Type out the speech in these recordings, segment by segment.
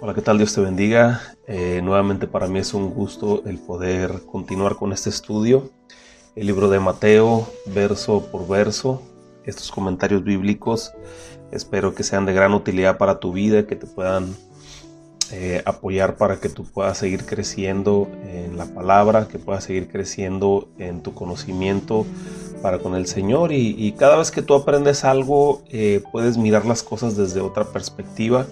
Hola, ¿qué tal? Dios te bendiga. Eh, nuevamente para mí es un gusto el poder continuar con este estudio. El libro de Mateo, verso por verso, estos comentarios bíblicos, espero que sean de gran utilidad para tu vida, que te puedan eh, apoyar para que tú puedas seguir creciendo en la palabra, que puedas seguir creciendo en tu conocimiento para con el Señor y, cada vez que tú aprendes algo eh, puedes mirar las cosas desde otra perspectiva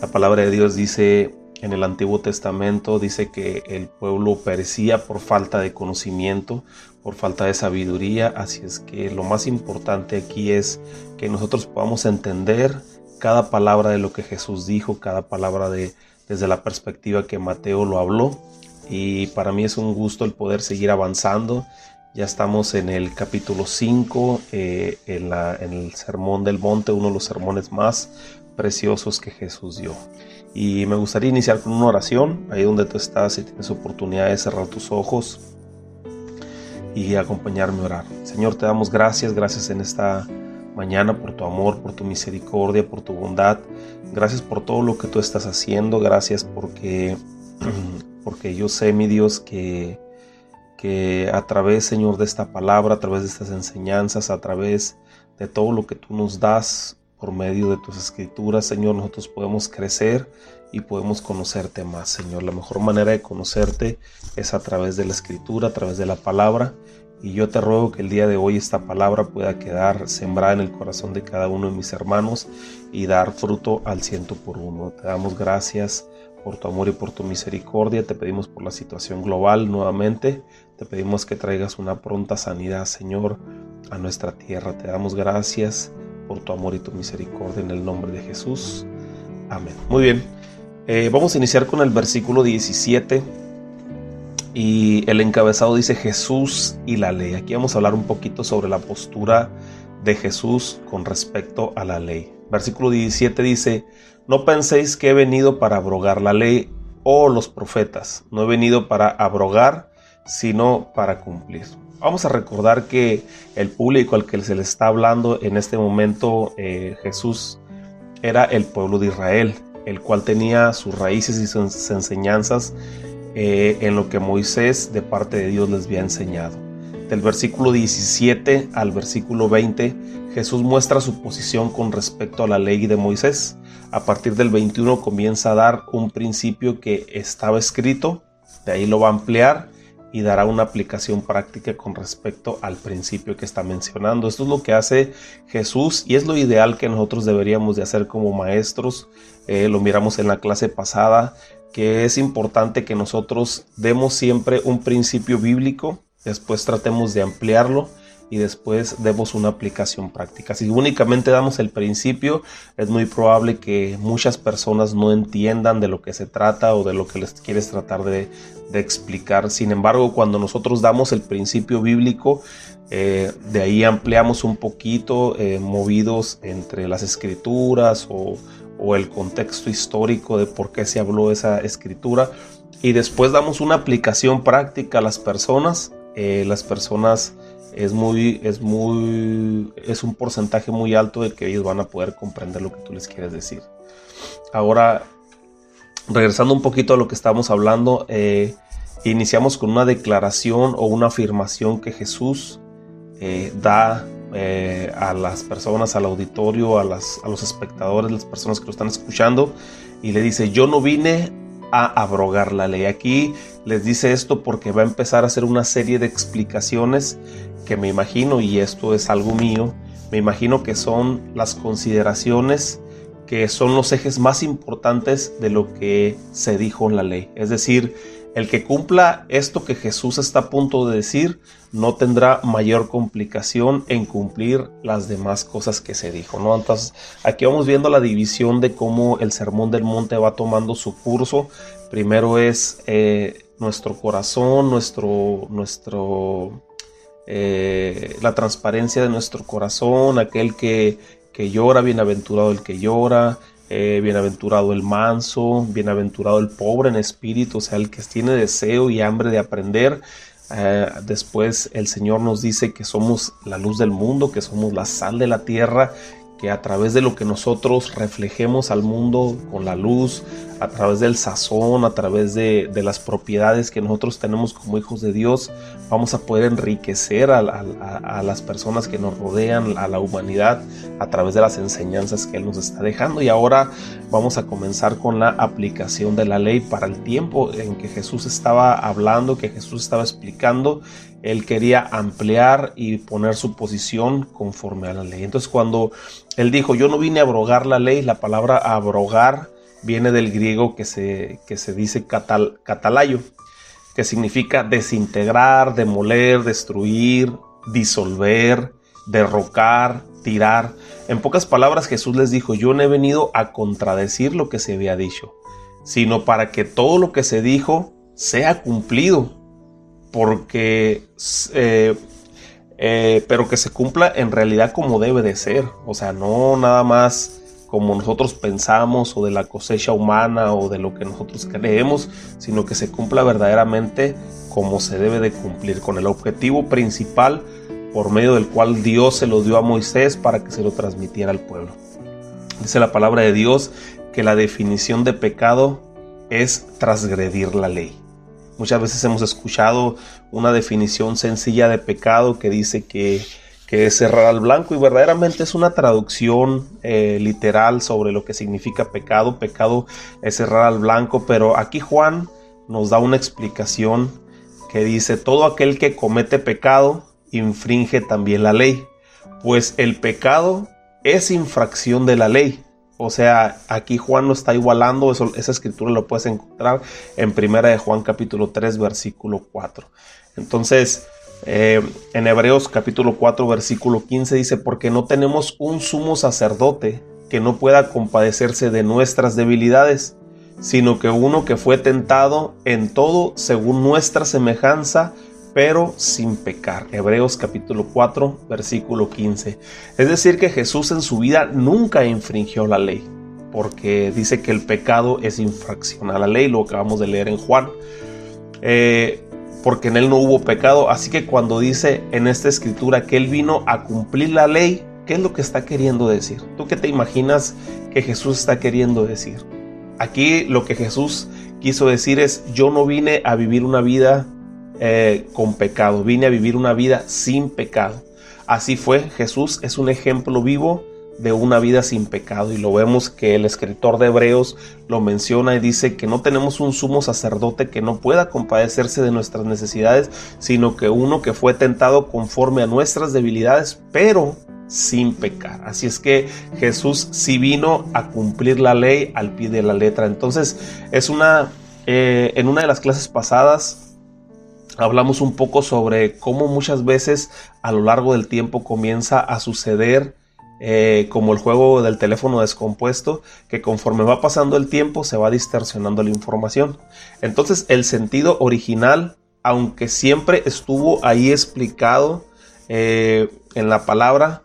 la palabra de Dios dice en el Antiguo Testamento, dice que el pueblo perecía por falta de conocimiento, por falta de sabiduría, así es que lo más importante aquí es que nosotros podamos entender cada palabra de lo que Jesús dijo, cada palabra de, desde la perspectiva que Mateo lo habló. Y para mí es un gusto el poder seguir avanzando. Ya estamos en el capítulo 5, eh, en, en el Sermón del Monte, uno de los sermones más preciosos que Jesús dio. Y me gustaría iniciar con una oración, ahí donde tú estás y tienes oportunidad de cerrar tus ojos y acompañarme a orar. Señor, te damos gracias, gracias en esta mañana por tu amor, por tu misericordia, por tu bondad. Gracias por todo lo que tú estás haciendo, gracias porque, porque yo sé, mi Dios, que, que a través, Señor, de esta palabra, a través de estas enseñanzas, a través de todo lo que tú nos das, por medio de tus escrituras, Señor, nosotros podemos crecer y podemos conocerte más, Señor. La mejor manera de conocerte es a través de la escritura, a través de la palabra. Y yo te ruego que el día de hoy esta palabra pueda quedar sembrada en el corazón de cada uno de mis hermanos y dar fruto al ciento por uno. Te damos gracias por tu amor y por tu misericordia. Te pedimos por la situación global nuevamente. Te pedimos que traigas una pronta sanidad, Señor, a nuestra tierra. Te damos gracias por tu amor y tu misericordia en el nombre de Jesús. Amén. Muy bien, eh, vamos a iniciar con el versículo 17 y el encabezado dice Jesús y la ley. Aquí vamos a hablar un poquito sobre la postura de Jesús con respecto a la ley. Versículo 17 dice, no penséis que he venido para abrogar la ley o los profetas, no he venido para abrogar, sino para cumplir. Vamos a recordar que el público al que se le está hablando en este momento eh, Jesús era el pueblo de Israel, el cual tenía sus raíces y sus enseñanzas eh, en lo que Moisés de parte de Dios les había enseñado. Del versículo 17 al versículo 20, Jesús muestra su posición con respecto a la ley de Moisés. A partir del 21 comienza a dar un principio que estaba escrito, de ahí lo va a ampliar y dará una aplicación práctica con respecto al principio que está mencionando. Esto es lo que hace Jesús y es lo ideal que nosotros deberíamos de hacer como maestros. Eh, lo miramos en la clase pasada, que es importante que nosotros demos siempre un principio bíblico, después tratemos de ampliarlo y después demos una aplicación práctica. Si únicamente damos el principio, es muy probable que muchas personas no entiendan de lo que se trata o de lo que les quieres tratar de, explicar. Sin embargo, cuando nosotros damos el principio bíblico, eh, de ahí ampliamos un poquito, eh, movidos entre las escrituras o, el contexto histórico de por qué se habló esa escritura. Y después damos una aplicación práctica a las personas. Eh, las personas es muy, es muy, es un porcentaje muy alto de que ellos van a poder comprender lo que tú les quieres decir. Ahora, regresando un poquito a lo que estamos hablando, eh, iniciamos con una declaración o una afirmación que Jesús eh, da eh, a las personas, al auditorio, a los espectadores, las personas que lo están escuchando, y le dice, yo no vine a abrogar la ley. Aquí les dice esto porque va a empezar a hacer una serie de explicaciones que me imagino, y esto es algo mío, me imagino que son las consideraciones que son los ejes más importantes de lo que se dijo en la ley. Es decir, el que cumpla esto que Jesús está a punto de decir no tendrá mayor complicación en cumplir las demás cosas que se dijo, ¿no? Entonces, aquí vamos viendo la división de cómo el Sermón del Monte va tomando su curso. Primero es eh, nuestro corazón, nuestro, nuestro eh, la transparencia de nuestro corazón, aquel que, llora, bienaventurado el que llora, eh, bienaventurado el manso, bienaventurado el pobre en espíritu, o sea, el que tiene deseo y hambre de aprender. Eh, después el Señor nos dice que somos la luz del mundo, que somos la sal de la tierra, que a través de lo que nosotros reflejemos al mundo con la luz, a través del sazón, a través de, las propiedades que nosotros tenemos como hijos de Dios, vamos a poder enriquecer a, a, las personas que nos rodean, a la humanidad, a través de las enseñanzas que Él nos está dejando. Y ahora vamos a comenzar con la aplicación de la ley para el tiempo en que Jesús estaba hablando, que Jesús estaba explicando él quería ampliar y poner su posición conforme a la ley. Entonces cuando él dijo, yo no vine a abrogar la ley, la palabra abrogar viene del griego que se, que se dice catal, catalayo, que significa desintegrar, demoler, destruir, disolver, derrocar, tirar. En pocas palabras Jesús les dijo, yo no he venido a contradecir lo que se había dicho, sino para que todo lo que se dijo sea cumplido porque, eh, eh, pero que se cumpla en realidad como debe de ser, o sea, no nada más como nosotros pensamos o de la cosecha humana o de lo que nosotros creemos, sino que se cumpla verdaderamente como se debe de cumplir, con el objetivo principal por medio del cual Dios se lo dio a Moisés para que se lo transmitiera al pueblo. Dice la palabra de Dios que la definición de pecado es transgredir la ley. Muchas veces hemos escuchado una definición sencilla de pecado que dice que, es cerrar al blanco y verdaderamente es una traducción eh, literal sobre lo que significa pecado. Pecado es cerrar al blanco, pero aquí Juan nos da una explicación que dice, todo aquel que comete pecado infringe también la ley, pues el pecado es infracción de la ley. O sea, aquí Juan no está igualando, eso, esa escritura lo puedes encontrar en primera de Juan capítulo 3 versículo 4. Entonces, eh, en Hebreos capítulo 4 versículo 15 dice, porque no tenemos un sumo sacerdote que no pueda compadecerse de nuestras debilidades, sino que uno que fue tentado en todo según nuestra semejanza, pero sin pecar. Hebreos capítulo 4, versículo 15. Es decir, que Jesús en su vida nunca infringió la ley, porque dice que el pecado es infracción a la ley, lo acabamos de leer en Juan. Eh, porque en él no hubo pecado. Así que cuando dice en esta escritura que él vino a cumplir la ley, ¿qué es lo que está queriendo decir? ¿Tú qué te imaginas que Jesús está queriendo decir? Aquí lo que Jesús quiso decir es, yo no vine a vivir una vida eh, con pecado, vine a vivir una vida sin pecado. Así fue, Jesús es un ejemplo vivo de una vida sin pecado y lo vemos que el escritor de Hebreos lo menciona y dice que no tenemos un sumo sacerdote que no pueda compadecerse de nuestras necesidades, sino que uno que fue tentado conforme a nuestras debilidades, pero sin pecar. Así es que Jesús sí vino a cumplir la ley al pie de la letra. Entonces es una, eh, en una de las clases pasadas hablamos un poco sobre cómo muchas veces a lo largo del tiempo comienza a suceder eh, como el juego del teléfono descompuesto, que conforme va pasando el tiempo se va distorsionando la información. Entonces el sentido original, aunque siempre estuvo ahí explicado eh, en la palabra,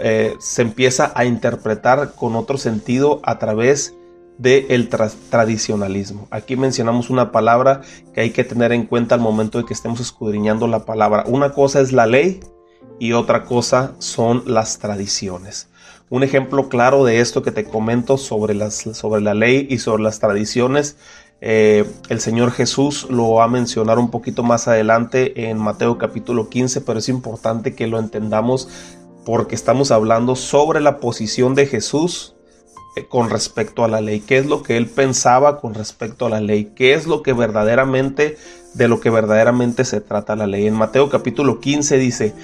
eh, se empieza a interpretar con otro sentido a través del tradicionalismo. Aquí mencionamos una palabra que hay que tener en cuenta al momento de que estemos escudriñando la palabra. Una cosa es la ley y otra cosa son las tradiciones. Un ejemplo claro de esto que te comento sobre, sobre la ley y sobre las tradiciones, eh, el Señor Jesús lo va a mencionar un poquito más adelante en Mateo capítulo 15, pero es importante que lo entendamos porque estamos hablando sobre la posición de Jesús con respecto a la ley, qué es lo que él pensaba con respecto a la ley, qué es lo que verdaderamente, de lo que verdaderamente se trata la ley. En Mateo capítulo 15 dice,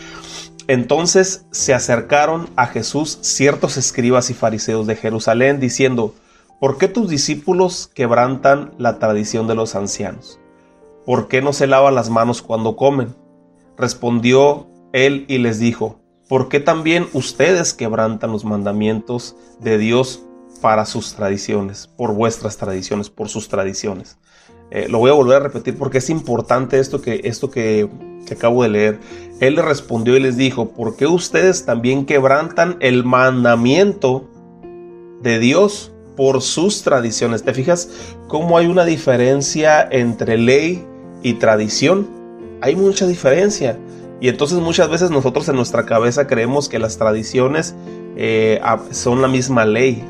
entonces se acercaron a Jesús ciertos escribas y fariseos de Jerusalén diciendo, ¿por qué tus discípulos quebrantan la tradición de los ancianos? ¿Por qué no se lavan las manos cuando comen? Respondió él y les dijo, ¿por qué también ustedes quebrantan los mandamientos de Dios para sus tradiciones, por vuestras tradiciones, por sus tradiciones. Eh, lo voy a volver a repetir porque es importante esto que, esto que, que acabo de leer. Él le respondió y les dijo, ¿por qué ustedes también quebrantan el mandamiento de Dios por sus tradiciones? ¿Te fijas cómo hay una diferencia entre ley y tradición? Hay mucha diferencia. Y entonces muchas veces nosotros en nuestra cabeza creemos que las tradiciones eh, son la misma ley,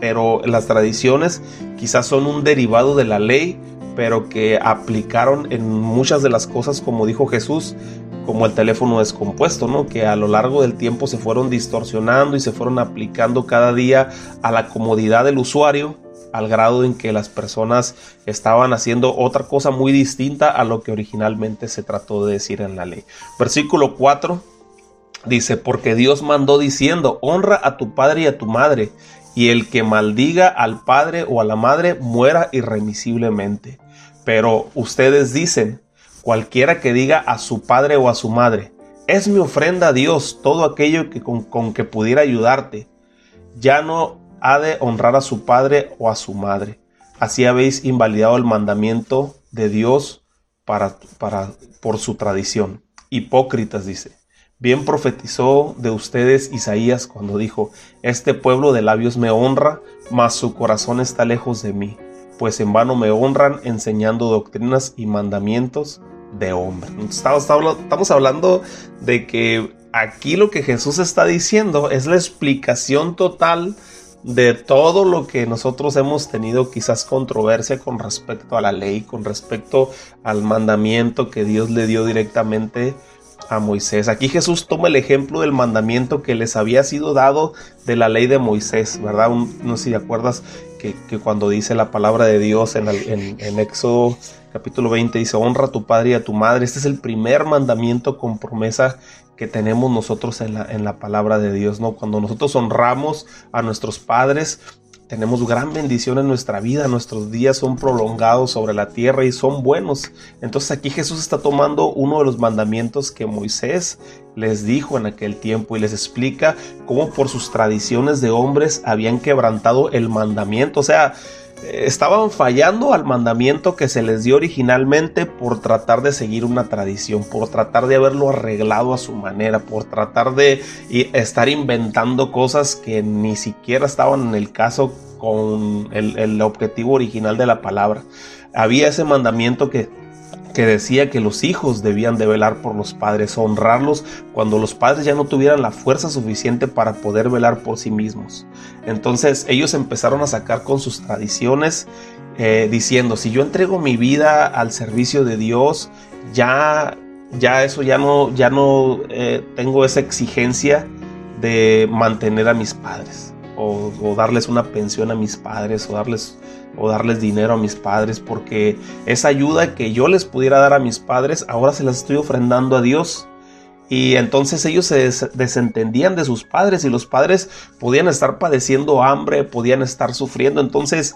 pero las tradiciones quizás son un derivado de la ley, pero que aplicaron en muchas de las cosas, como dijo Jesús, como el teléfono descompuesto, ¿no? Que a lo largo del tiempo se fueron distorsionando y se fueron aplicando cada día a la comodidad del usuario, al grado en que las personas estaban haciendo otra cosa muy distinta a lo que originalmente se trató de decir en la ley. Versículo 4 dice, porque Dios mandó diciendo, honra a tu padre y a tu madre, y el que maldiga al padre o a la madre muera irremisiblemente. Pero ustedes dicen, cualquiera que diga a su padre o a su madre, es mi ofrenda a Dios todo aquello que con, que pudiera ayudarte, ya no ha de honrar a su padre o a su madre. Así habéis invalidado el mandamiento de Dios para, para, por su tradición. Hipócritas, dice. Bien profetizó de ustedes Isaías cuando dijo, Este pueblo de labios me honra, mas su corazón está lejos de mí, pues en vano me honran enseñando doctrinas y mandamientos de hombre. Estamos, hablando de que aquí lo que Jesús está diciendo es la explicación total de todo lo que nosotros hemos tenido quizás controversia con respecto a la ley, con respecto al mandamiento que Dios le dio directamente a Moisés. Aquí Jesús toma el ejemplo del mandamiento que les había sido dado de la ley de Moisés, ¿verdad? no sé si te acuerdas que, cuando dice la palabra de Dios en, en, Éxodo capítulo 20 dice, honra a tu padre y a tu madre. Este es el primer mandamiento con promesa que tenemos nosotros en la, en la palabra de Dios, ¿no? Cuando nosotros honramos a nuestros padres, tenemos gran bendición en nuestra vida, nuestros días son prolongados sobre la tierra y son buenos. Entonces aquí Jesús está tomando uno de los mandamientos que Moisés les dijo en aquel tiempo y les explica cómo por sus tradiciones de hombres habían quebrantado el mandamiento. O sea, estaban fallando al mandamiento que se les dio originalmente por tratar de seguir una tradición, por tratar de haberlo arreglado a su manera, por tratar de estar inventando cosas que ni siquiera estaban en el caso con el, objetivo original de la palabra. Había ese mandamiento que que decía que los hijos debían de velar por los padres, honrarlos cuando los padres ya no tuvieran la fuerza suficiente para poder velar por sí mismos. Entonces ellos empezaron a sacar con sus tradiciones eh, diciendo, si yo entrego mi vida al servicio de Dios, ya, ya eso ya no, ya no eh, tengo esa exigencia de mantener a mis padres o, o darles una pensión a mis padres o darles o darles dinero a mis padres, porque esa ayuda que yo les pudiera dar a mis padres, ahora se las estoy ofrendando a Dios. Y entonces ellos se desentendían de sus padres y los padres podían estar padeciendo hambre, podían estar sufriendo. Entonces,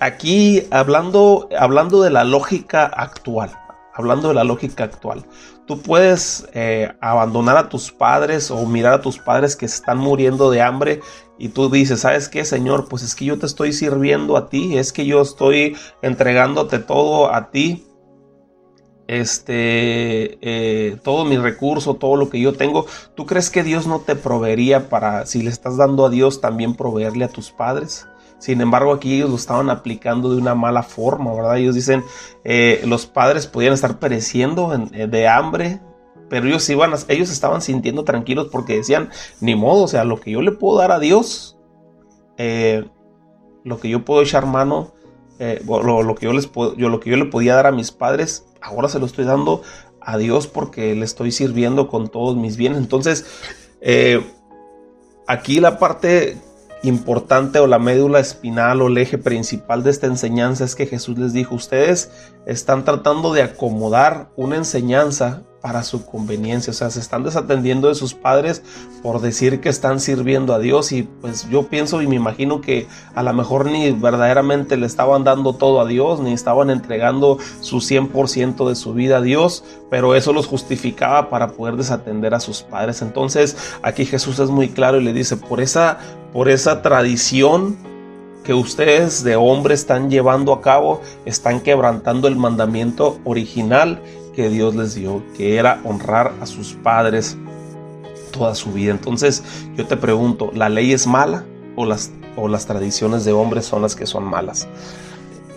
aquí hablando, hablando de la lógica actual, hablando de la lógica actual, tú puedes eh, abandonar a tus padres o mirar a tus padres que están muriendo de hambre y tú dices, ¿sabes qué, Señor? Pues es que yo te estoy sirviendo a ti, es que yo estoy entregándote todo a ti. Este, eh, todo mi recurso, todo lo que yo tengo. ¿Tú crees que Dios no te proveería para, si le estás dando a Dios, también proveerle a tus padres? Sin embargo, aquí ellos lo estaban aplicando de una mala forma, ¿verdad? Ellos dicen, eh, los padres podían estar pereciendo eh, de hambre, pero ellos iban, ellos estaban sintiendo tranquilos porque decían, ni modo, o sea, lo que yo le puedo dar a Dios, eh, lo que yo puedo echar mano, lo, que yo les puedo, yo, lo que yo le podía dar a mis padres, ahora se lo estoy dando a Dios porque le estoy sirviendo con todos mis bienes. Entonces, aquí la parte importante o la médula espinal o el eje principal de esta enseñanza es que Jesús les dijo, ustedes están tratando de acomodar una enseñanza para su conveniencia, o sea, se están desatendiendo de sus padres por decir que están sirviendo a Dios y pues yo pienso y me imagino que a lo mejor ni verdaderamente le estaban dando todo a Dios, ni estaban entregando su 100% de su vida a Dios, pero eso los justificaba para poder desatender a sus padres. Entonces, aquí Jesús es muy claro y le dice, por esa por esa tradición ustedes de hombre están llevando a cabo, están quebrantando el mandamiento original que Dios les dio, que era honrar a sus padres toda su vida. Entonces yo te pregunto, ¿la ley es mala o las, o las tradiciones de hombres son las que son malas?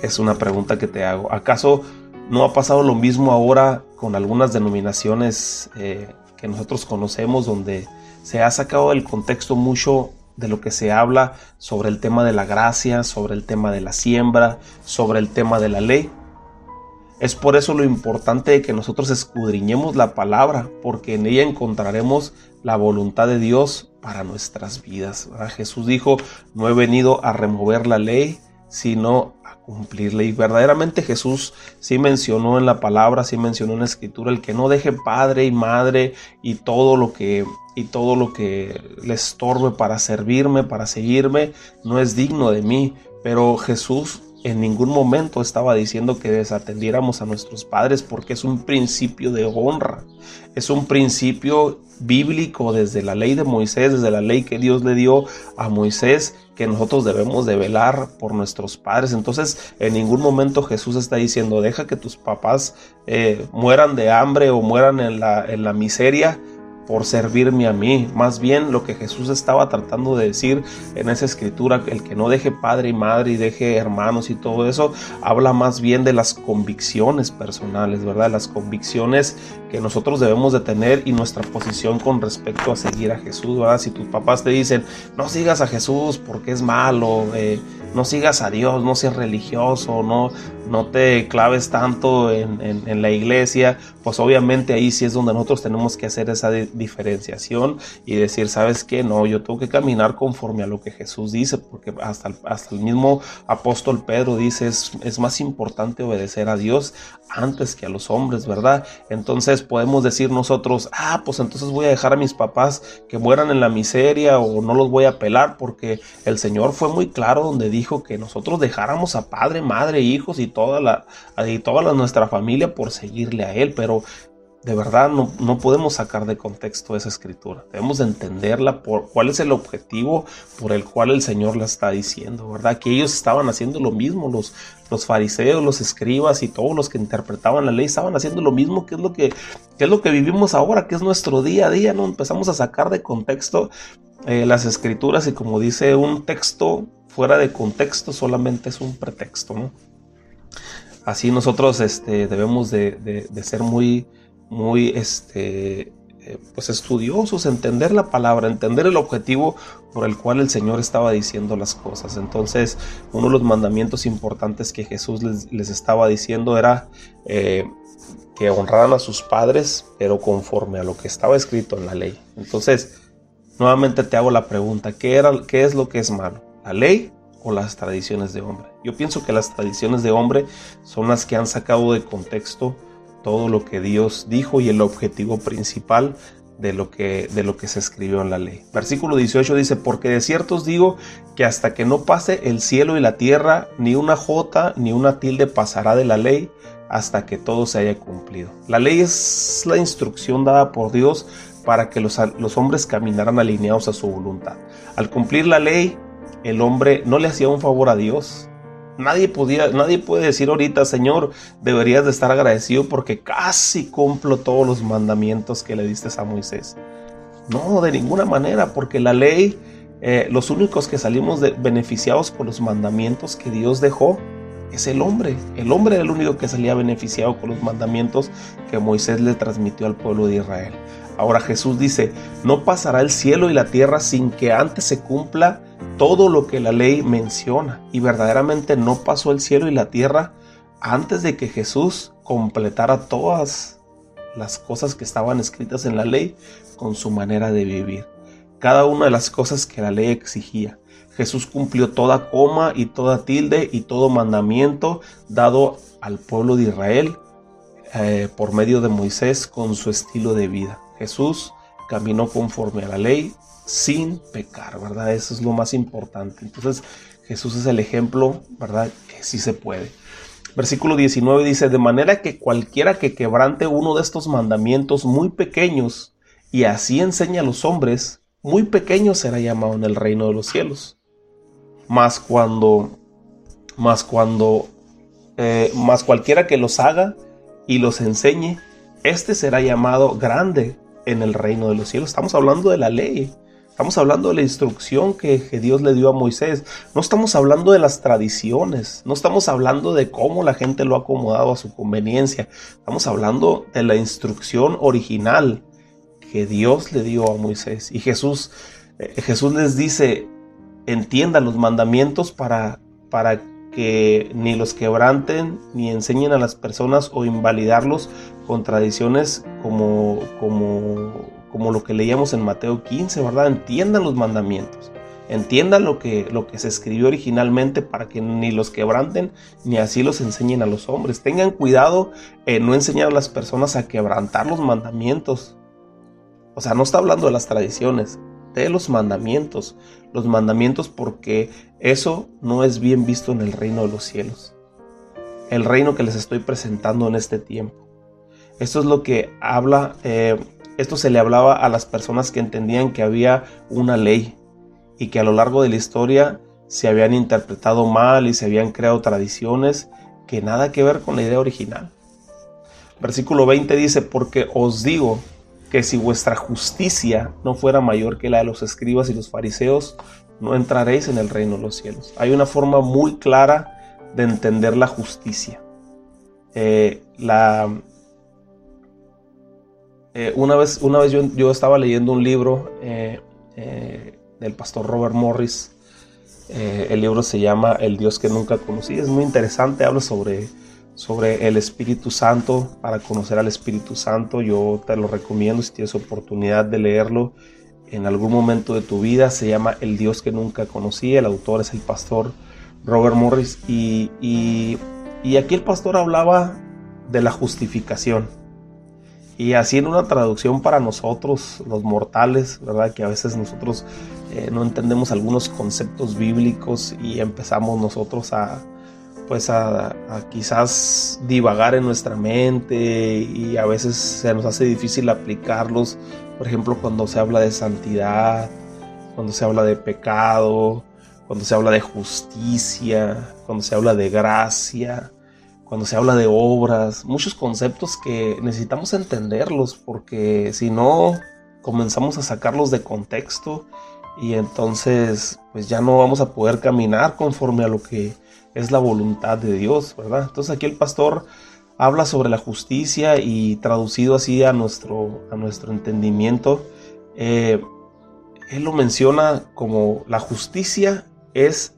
Es una pregunta que te hago. ¿Acaso no ha pasado lo mismo ahora con algunas denominaciones eh, que nosotros conocemos donde se ha sacado del contexto mucho de lo que se habla sobre el tema de la gracia, sobre el tema de la siembra, sobre el tema de la ley. Es por eso lo importante de que nosotros escudriñemos la palabra, porque en ella encontraremos la voluntad de Dios para nuestras vidas. Jesús dijo, no he venido a remover la ley, sino a cumplirla. Y verdaderamente Jesús sí mencionó en la palabra, sí mencionó en la escritura, el que no deje padre y madre y todo lo que y todo lo que le estorbe para servirme, para seguirme, no es digno de mí. Pero Jesús en ningún momento estaba diciendo que desatendiéramos a nuestros padres porque es un principio de honra, es un principio bíblico desde la ley de Moisés, desde la ley que Dios le dio a Moisés, que nosotros debemos de velar por nuestros padres. Entonces, en ningún momento Jesús está diciendo, deja que tus papás eh, mueran de hambre o mueran en la, en la miseria por servirme a mí. Más bien lo que Jesús estaba tratando de decir en esa escritura, el que no deje padre y madre y deje hermanos y todo eso, habla más bien de las convicciones personales, ¿verdad? Las convicciones que nosotros debemos de tener y nuestra posición con respecto a seguir a Jesús, ¿verdad? Si tus papás te dicen, no sigas a Jesús porque es malo, eh, no sigas a Dios, no seas religioso, no, no te claves tanto en, en, la iglesia, pues obviamente ahí sí es donde nosotros tenemos que hacer esa diferenciación y decir, ¿sabes qué? No, yo tengo que caminar conforme a lo que Jesús dice, porque hasta, hasta el mismo apóstol Pedro dice, es, es más importante obedecer a Dios antes que a los hombres, ¿verdad? Entonces podemos decir nosotros, ah, pues entonces voy a dejar a mis papás que mueran en la miseria o no los voy a pelar porque el Señor fue muy claro donde dijo que nosotros dejáramos a padre, madre, hijos y toda la, y toda nuestra familia por seguirle a Él, pero de verdad no, no, podemos sacar de contexto esa escritura. Debemos entenderla por cuál es el objetivo por el cual el Señor la está diciendo, ¿verdad? Que ellos estaban haciendo lo mismo, los, los fariseos, los escribas y todos los que interpretaban la ley estaban haciendo lo mismo, que es lo que, es lo que vivimos ahora, que es nuestro día a día, ¿no? Empezamos a sacar de contexto eh, las escrituras y como dice un texto fuera de contexto solamente es un pretexto, ¿no? Así nosotros este, debemos de, de ser muy muy este, eh, pues estudiosos, entender la palabra, entender el objetivo por el cual el Señor estaba diciendo las cosas. Entonces, uno de los mandamientos importantes que Jesús les, estaba diciendo era eh, que honraran a sus padres, pero conforme a lo que estaba escrito en la ley. Entonces, nuevamente te hago la pregunta, ¿qué, era, qué es lo que es malo? ¿La ley o las tradiciones de hombre? Yo pienso que las tradiciones de hombre son las que han sacado de contexto todo lo que Dios dijo y el objetivo principal de lo que, de lo que se escribió en la ley. Versículo 18 dice, porque de cierto os digo que hasta que no pase el cielo y la tierra, ni una jota ni una tilde pasará de la ley hasta que todo se haya cumplido. La ley es la instrucción dada por Dios para que los, los hombres caminaran alineados a su voluntad. Al cumplir la ley, el hombre no le hacía un favor a Dios, Nadie, podía, nadie puede decir ahorita, Señor, deberías de estar agradecido porque casi cumplo todos los mandamientos que le diste a Moisés. No, de ninguna manera, porque la ley, eh, los únicos que salimos beneficiados por los mandamientos que Dios dejó, es el hombre. El hombre era el único que salía beneficiado con los mandamientos que Moisés le transmitió al pueblo de Israel. Ahora Jesús dice, no pasará el cielo y la tierra sin que antes se cumpla todo lo que la ley menciona. Y verdaderamente no pasó el cielo y la tierra antes de que Jesús completara todas las cosas que estaban escritas en la ley con su manera de vivir. Cada una de las cosas que la ley exigía. Jesús cumplió toda coma y toda tilde y todo mandamiento dado al pueblo de Israel eh, por medio de Moisés con su estilo de vida. Jesús caminó conforme a la ley sin pecar, ¿verdad? Eso es lo más importante. Entonces Jesús es el ejemplo, ¿verdad? Que sí se puede. Versículo 19 dice, de manera que cualquiera que quebrante uno de estos mandamientos muy pequeños y así enseña a los hombres, muy pequeño será llamado en el reino de los cielos. Más cuando, más cuando, eh, más cualquiera que los haga y los enseñe, este será llamado grande en el reino de los cielos. Estamos hablando de la ley. Estamos hablando de la instrucción que, Dios le dio a Moisés. No estamos hablando de las tradiciones. No estamos hablando de cómo la gente lo ha acomodado a su conveniencia. Estamos hablando de la instrucción original que Dios le dio a Moisés. Y Jesús eh, Jesús les dice, entiendan los mandamientos para, para que ni los quebranten ni enseñen a las personas o invalidarlos con tradiciones como, como, como lo que leíamos en Mateo 15, ¿verdad? Entiendan los mandamientos. Entiendan lo que, lo que se escribió originalmente para que ni los quebranten ni así los enseñen a los hombres. Tengan cuidado en no enseñar a las personas a quebrantar los mandamientos. O sea, no está hablando de las tradiciones, de los mandamientos. Los mandamientos porque eso no es bien visto en el reino de los cielos. El reino que les estoy presentando en este tiempo. Esto es lo que habla, eh, esto se le hablaba a las personas que entendían que había una ley y que a lo largo de la historia se habían interpretado mal y se habían creado tradiciones que nada que ver con la idea original. Versículo 20 dice, porque os digo que si vuestra justicia no fuera mayor que la de los escribas y los fariseos, no entraréis en el reino de los cielos. Hay una forma muy clara de entender la justicia. Eh, la, eh, una vez, una vez yo, estaba leyendo un libro eh, del pastor Robert Morris. el libro se llama El Dios que nunca conocí. Es muy interesante, habla sobre sobre el Espíritu Santo, para conocer al Espíritu Santo. Yo te lo recomiendo si tienes oportunidad de leerlo en algún momento de tu vida. Se llama El Dios que nunca conocí. El autor es el pastor Robert Morris. Y, y, aquí el pastor hablaba de la justificación. Y así en una traducción para nosotros, los mortales, ¿verdad? Que a veces nosotros eh, no entendemos algunos conceptos bíblicos y empezamos nosotros a, pues a, quizás divagar en nuestra mente y a veces se nos hace difícil aplicarlos, por ejemplo cuando se habla de santidad, cuando se habla de pecado, cuando se habla de justicia, cuando se habla de gracia, cuando se habla de obras, muchos conceptos que necesitamos entenderlos porque si no comenzamos a sacarlos de contexto y entonces pues ya no vamos a poder caminar conforme a lo que es la voluntad de Dios, ¿verdad? Entonces aquí el pastor habla sobre la justicia y traducido así a nuestro, a nuestro entendimiento, eh, él lo menciona como la justicia es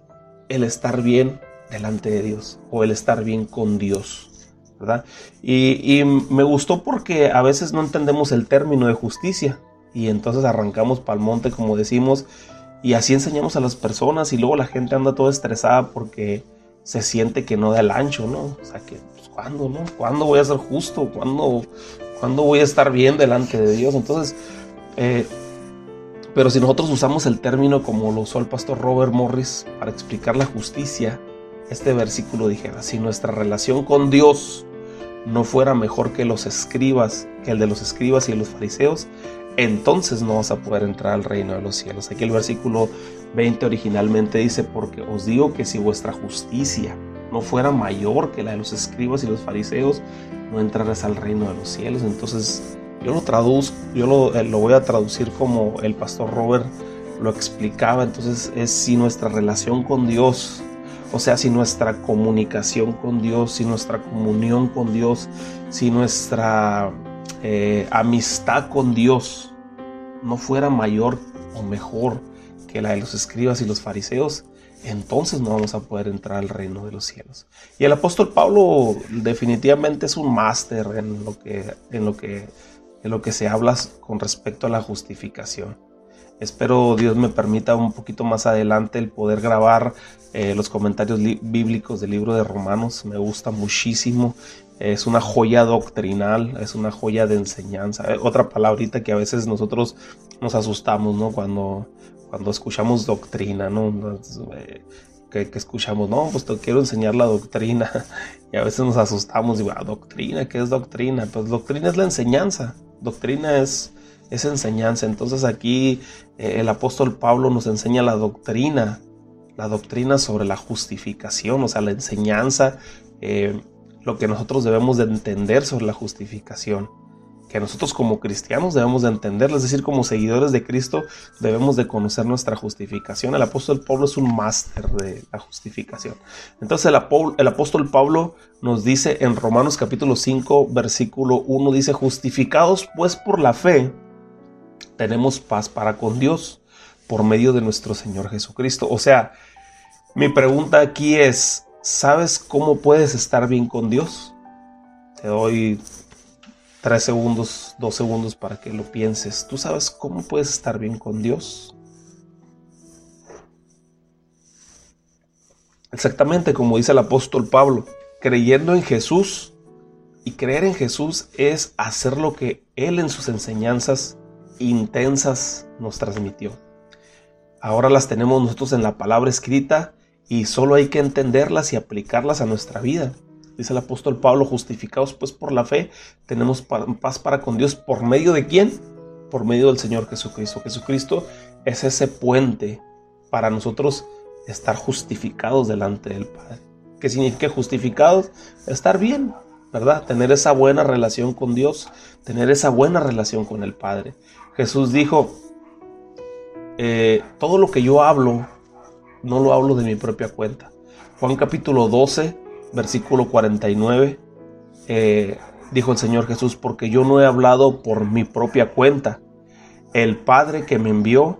el estar bien delante de Dios o el estar bien con Dios. ¿verdad? Y, y, me gustó porque a veces no entendemos el término de justicia y entonces arrancamos para el monte como decimos y así enseñamos a las personas y luego la gente anda toda estresada porque se siente que no da el ancho, ¿no? O sea, que, pues, ¿cuándo, no? ¿Cuándo voy a ser justo? ¿Cuándo, ¿cuándo voy a estar bien delante de Dios? Entonces, eh, pero si nosotros usamos el término como lo usó el pastor Robert Morris para explicar la justicia, este versículo dijera, si nuestra relación con Dios no fuera mejor que los escribas, que el de los escribas y los fariseos, entonces no vas a poder entrar al reino de los cielos. Aquí el versículo 20 originalmente dice, porque os digo que si vuestra justicia no fuera mayor que la de los escribas y los fariseos, no entrarás al reino de los cielos. Entonces yo lo traduzco, yo eh, lo voy a traducir como el pastor Robert lo explicaba. Entonces es si nuestra relación con Dios, o sea, si nuestra comunicación con Dios, si nuestra comunión con Dios, si nuestra eh, amistad con Dios no fuera mayor o mejor que la de los escribas y los fariseos, entonces no vamos a poder entrar al reino de los cielos. Y el apóstol Pablo definitivamente es un máster en lo que, en lo que, en lo que se habla con respecto a la justificación. Espero Dios me permita un poquito más adelante el poder grabar eh, los comentarios bíblicos del libro de Romanos. Me gusta muchísimo es una joya doctrinal, es una joya de enseñanza. Eh, otra palabrita que a veces nosotros nos asustamos, ¿no? Cuando, cuando escuchamos doctrina, ¿no? Eh, que, escuchamos, no, pues te quiero enseñar la doctrina. Y a veces nos asustamos, digo, ah, doctrina, ¿qué es doctrina? Pues doctrina es la enseñanza, doctrina es, es enseñanza. Entonces aquí el apóstol Pablo nos enseña la doctrina, la doctrina sobre la justificación, o sea, la enseñanza lo que nosotros debemos de entender sobre la justificación, que nosotros como cristianos debemos de entender, es decir, como seguidores de Cristo debemos de conocer nuestra justificación. El apóstol Pablo es un máster de la justificación. Entonces el, el apóstol Pablo nos dice en Romanos capítulo 5, versículo 1, dice, justificados pues por la fe, tenemos paz para con Dios por medio de nuestro Señor Jesucristo. O sea, mi pregunta aquí es, ¿sabes cómo puedes estar bien con Dios? Te doy tres segundos, dos segundos para que lo pienses. ¿Tú sabes cómo puedes estar bien con Dios? Exactamente como dice el apóstol Pablo, creyendo en Jesús y creer en Jesús es hacer lo que Él en sus enseñanzas intensas nos transmitió. Ahora las tenemos nosotros en la palabra escrita y solo hay que entenderlas y aplicarlas a nuestra vida. Dice el apóstol Pablo, justificados pues por la fe, tenemos paz para con Dios. ¿Por medio de quién? Por medio del Señor Jesucristo. Jesucristo es ese puente para nosotros estar justificados delante del Padre. ¿Qué significa justificados? Estar bien, ¿verdad? Tener esa buena relación con Dios, tener esa buena relación con el Padre. Jesús dijo, eh, todo lo que yo hablo, no lo hablo de mi propia cuenta. Juan capítulo 12, versículo 49, eh, dijo el Señor Jesús, porque yo no he hablado por mi propia cuenta. El Padre que me envió,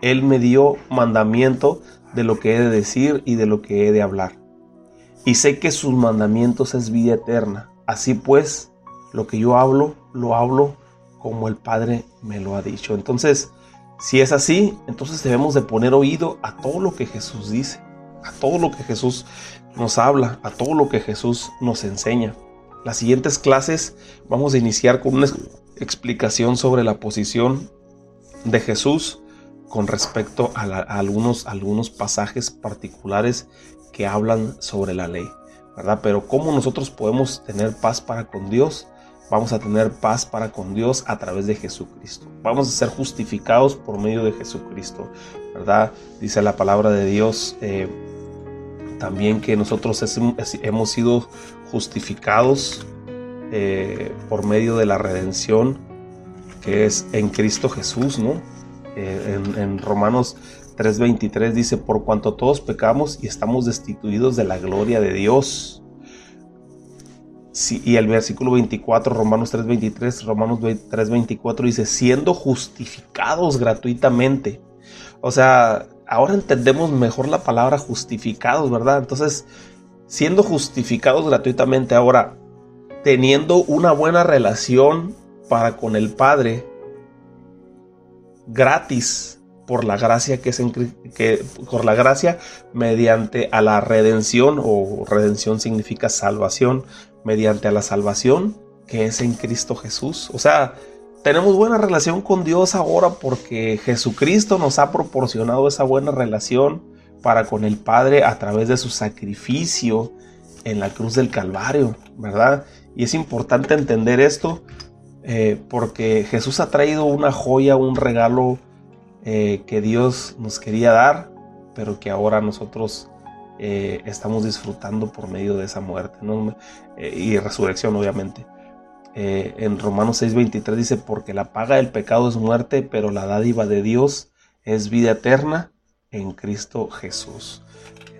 Él me dio mandamiento de lo que he de decir y de lo que he de hablar. Y sé que sus mandamientos es vida eterna. Así pues, lo que yo hablo, lo hablo como el Padre me lo ha dicho. Entonces, si es así, entonces debemos de poner oído a todo lo que Jesús dice, a todo lo que Jesús nos habla, a todo lo que Jesús nos enseña. Las siguientes clases vamos a iniciar con una explicación sobre la posición de Jesús con respecto a, algunos, algunos pasajes particulares que hablan sobre la ley, ¿verdad? Pero cómo nosotros podemos tener paz para con Dios vamos a tener paz para con Dios a través de Jesucristo. Vamos a ser justificados por medio de Jesucristo, ¿verdad? Dice la palabra de Dios eh, también que nosotros hemos sido justificados eh, por medio de la redención que es en Cristo Jesús, ¿no? Eh, en, en Romanos 3:23 dice, por cuanto todos pecamos y estamos destituidos de la gloria de Dios y el versículo 24, Romanos 3:23, Romanos 3:24 dice, siendo justificados gratuitamente. O sea, ahora entendemos mejor la palabra justificados, ¿verdad? Entonces, siendo justificados gratuitamente, ahora, teniendo una buena relación para con el Padre, gratis, por la gracia que es en, que por la gracia mediante a la redención o redención significa salvación mediante a la salvación que es en Cristo Jesús. O sea, tenemos buena relación con Dios ahora porque Jesucristo nos ha proporcionado esa buena relación para con el Padre a través de su sacrificio en la cruz del Calvario, ¿verdad? Y es importante entender esto eh, porque Jesús ha traído una joya, un regalo eh, que Dios nos quería dar, pero que ahora nosotros eh, estamos disfrutando por medio de esa muerte eh, y resurrección, obviamente. en Romanos 6:23 dice, porque la paga del pecado es muerte, pero la dádiva de Dios es vida eterna en Cristo Jesús.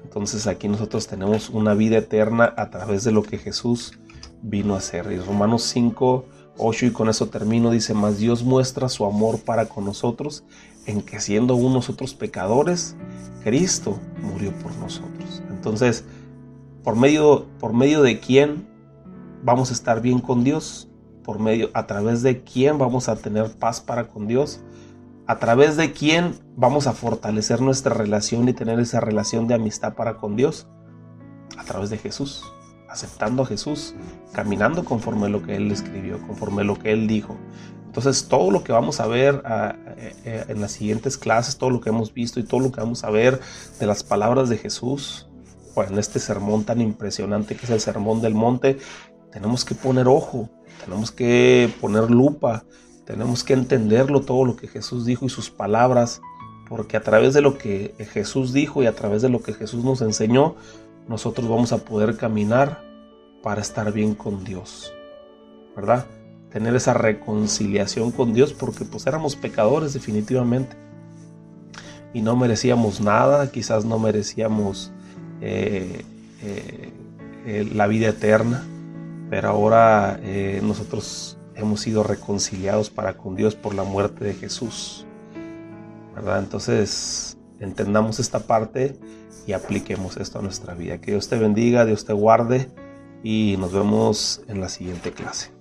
Entonces aquí nosotros tenemos una vida eterna a través de lo que Jesús vino a hacer. Y Romanos 5, 8 y con eso termino, dice, mas Dios muestra su amor para con nosotros en que siendo unos otros pecadores, Cristo murió por nosotros. Entonces, por medio, por medio de quién vamos a estar bien con Dios, por medio, a través de quién vamos a tener paz para con Dios, a través de quién vamos a fortalecer nuestra relación y tener esa relación de amistad para con Dios, a través de Jesús aceptando a Jesús, caminando conforme a lo que Él escribió, conforme a lo que Él dijo. Entonces todo lo que vamos a ver ah, eh, eh, en las siguientes clases, todo lo que hemos visto y todo lo que vamos a ver de las palabras de Jesús, pues en este sermón tan impresionante que es el Sermón del Monte, tenemos que poner ojo, tenemos que poner lupa, tenemos que entenderlo todo lo que Jesús dijo y sus palabras, porque a través de lo que Jesús dijo y a través de lo que Jesús nos enseñó, nosotros vamos a poder caminar para estar bien con Dios, ¿verdad? Tener esa reconciliación con Dios porque pues éramos pecadores definitivamente y no merecíamos nada, quizás no merecíamos eh, eh, eh, la vida eterna, pero ahora nosotros hemos sido reconciliados para con Dios por la muerte de Jesús. ¿verdad? Entonces, entendamos esta parte y apliquemos esto a nuestra vida. Que Dios te bendiga, Dios te guarde y nos vemos en la siguiente clase.